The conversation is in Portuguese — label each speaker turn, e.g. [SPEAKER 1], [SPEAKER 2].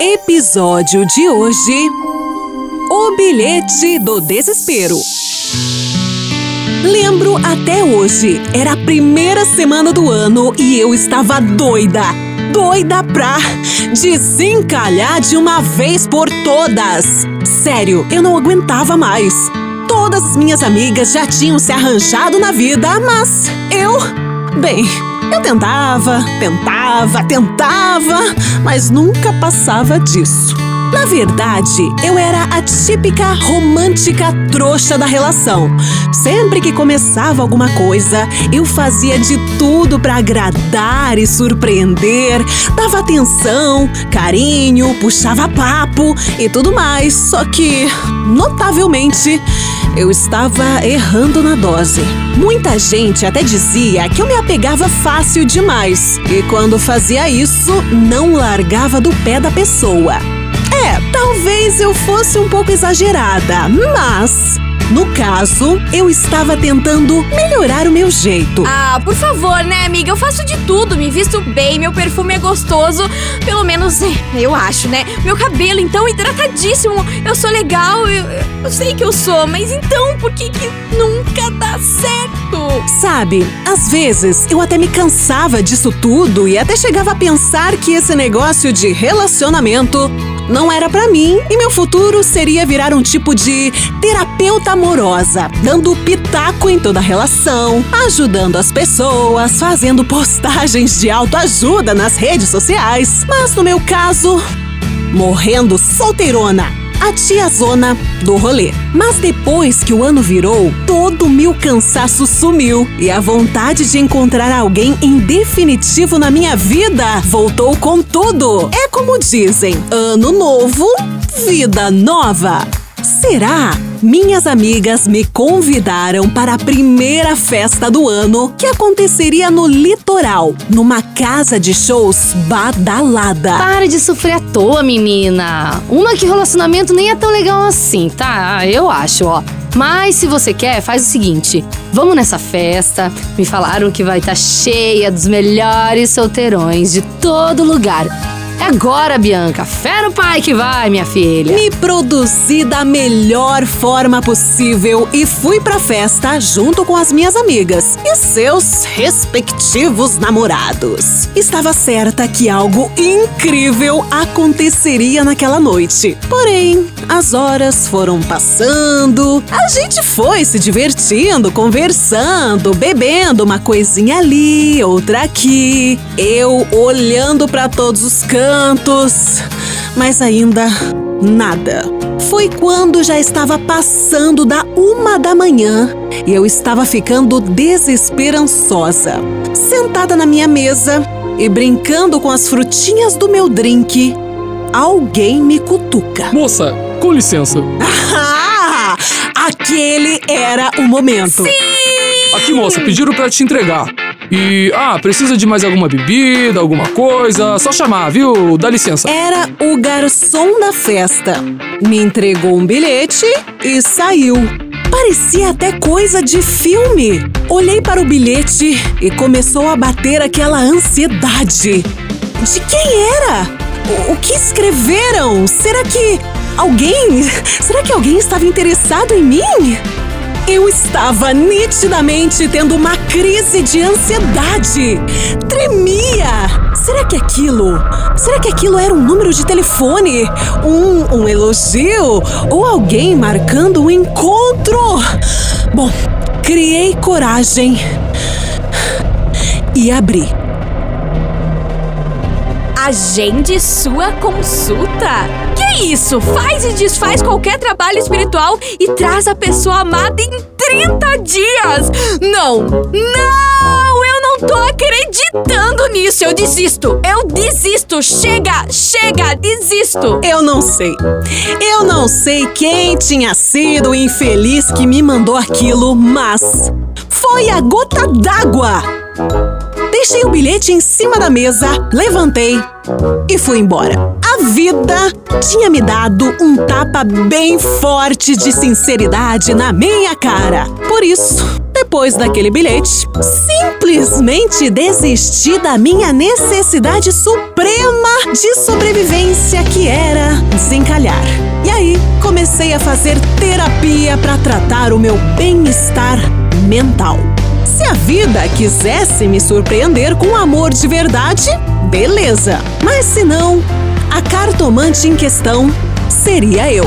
[SPEAKER 1] Episódio de hoje: O bilhete do desespero. Lembro até hoje, era a primeira semana do ano e eu estava doida. Doida pra desencalhar de uma vez por todas. Sério, eu não aguentava mais. Todas as minhas amigas já tinham se arranjado na vida, mas eu. Bem, eu tentava, tentava, tentava, mas nunca passava disso. Na verdade, eu era a típica romântica trouxa da relação. Sempre que começava alguma coisa, eu fazia de tudo para agradar e surpreender, dava atenção, carinho, puxava papo e tudo mais. Só que, notavelmente, eu estava errando na dose. Muita gente até dizia que eu me apegava fácil demais e quando fazia isso, não largava do pé da pessoa. É, talvez eu fosse um pouco exagerada, mas no caso, eu estava tentando melhorar o meu jeito.
[SPEAKER 2] Ah, por favor, né, amiga? Eu faço de tudo, me visto bem, meu perfume é gostoso. Pelo menos, é, eu acho, né? Meu cabelo, então, hidratadíssimo. Eu sou legal, eu, eu sei que eu sou, mas então, por que, que nunca dá certo?
[SPEAKER 1] Sabe, às vezes eu até me cansava disso tudo e até chegava a pensar que esse negócio de relacionamento não era para mim e meu futuro seria virar um tipo de terapeuta amorosa, dando pitaco em toda a relação, ajudando as pessoas, fazendo postagens de autoajuda nas redes sociais. Mas no meu caso, morrendo solteirona a tiazona do rolê. Mas depois que o ano virou, todo meu cansaço sumiu e a vontade de encontrar alguém em definitivo na minha vida voltou com tudo. É como dizem: ano novo, vida nova. Será? Minhas amigas me convidaram para a primeira festa do ano que aconteceria no litoral, numa casa de shows badalada.
[SPEAKER 3] Para de sofrer à toa, menina. Uma que relacionamento nem é tão legal assim, tá? Eu acho, ó. Mas se você quer, faz o seguinte: vamos nessa festa. Me falaram que vai estar tá cheia dos melhores solteirões de todo lugar. Agora, Bianca. Fé no pai que vai, minha filha.
[SPEAKER 1] Me produzi da melhor forma possível e fui pra festa junto com as minhas amigas e seus respectivos namorados. Estava certa que algo incrível aconteceria naquela noite. Porém, as horas foram passando, a gente foi se divertindo, conversando, bebendo uma coisinha ali, outra aqui. Eu olhando para todos os cantos cantos, mas ainda nada. Foi quando já estava passando da uma da manhã e eu estava ficando desesperançosa. Sentada na minha mesa e brincando com as frutinhas do meu drink, alguém me cutuca.
[SPEAKER 4] Moça, com licença.
[SPEAKER 1] Ah, aquele era o momento.
[SPEAKER 2] Sim!
[SPEAKER 4] Aqui, moça, pediram para te entregar. E, ah, precisa de mais alguma bebida, alguma coisa? Só chamar, viu? Dá licença.
[SPEAKER 1] Era o garçom da festa. Me entregou um bilhete e saiu. Parecia até coisa de filme. Olhei para o bilhete e começou a bater aquela ansiedade. De quem era? O, o que escreveram? Será que alguém. Será que alguém estava interessado em mim? Eu estava nitidamente tendo uma crise de ansiedade. Tremia! Será que aquilo. Será que aquilo era um número de telefone? Um, um elogio? Ou alguém marcando um encontro? Bom, criei coragem e abri.
[SPEAKER 2] Agende sua consulta. Isso? Faz e desfaz qualquer trabalho espiritual e traz a pessoa amada em 30 dias. Não, não, eu não tô acreditando nisso. Eu desisto, eu desisto. Chega, chega, desisto.
[SPEAKER 1] Eu não sei. Eu não sei quem tinha sido o infeliz que me mandou aquilo, mas foi a gota d'água. Deixei o bilhete em cima da mesa, levantei e fui embora. Vida tinha me dado um tapa bem forte de sinceridade na minha cara. Por isso, Depois daquele bilhete, simplesmente desisti da minha necessidade suprema de sobrevivência, que era desencalhar. E aí, comecei a fazer terapia para tratar o meu bem-estar mental. Se a vida quisesse me surpreender com amor de verdade, beleza. Mas se não, a cartomante em questão seria eu.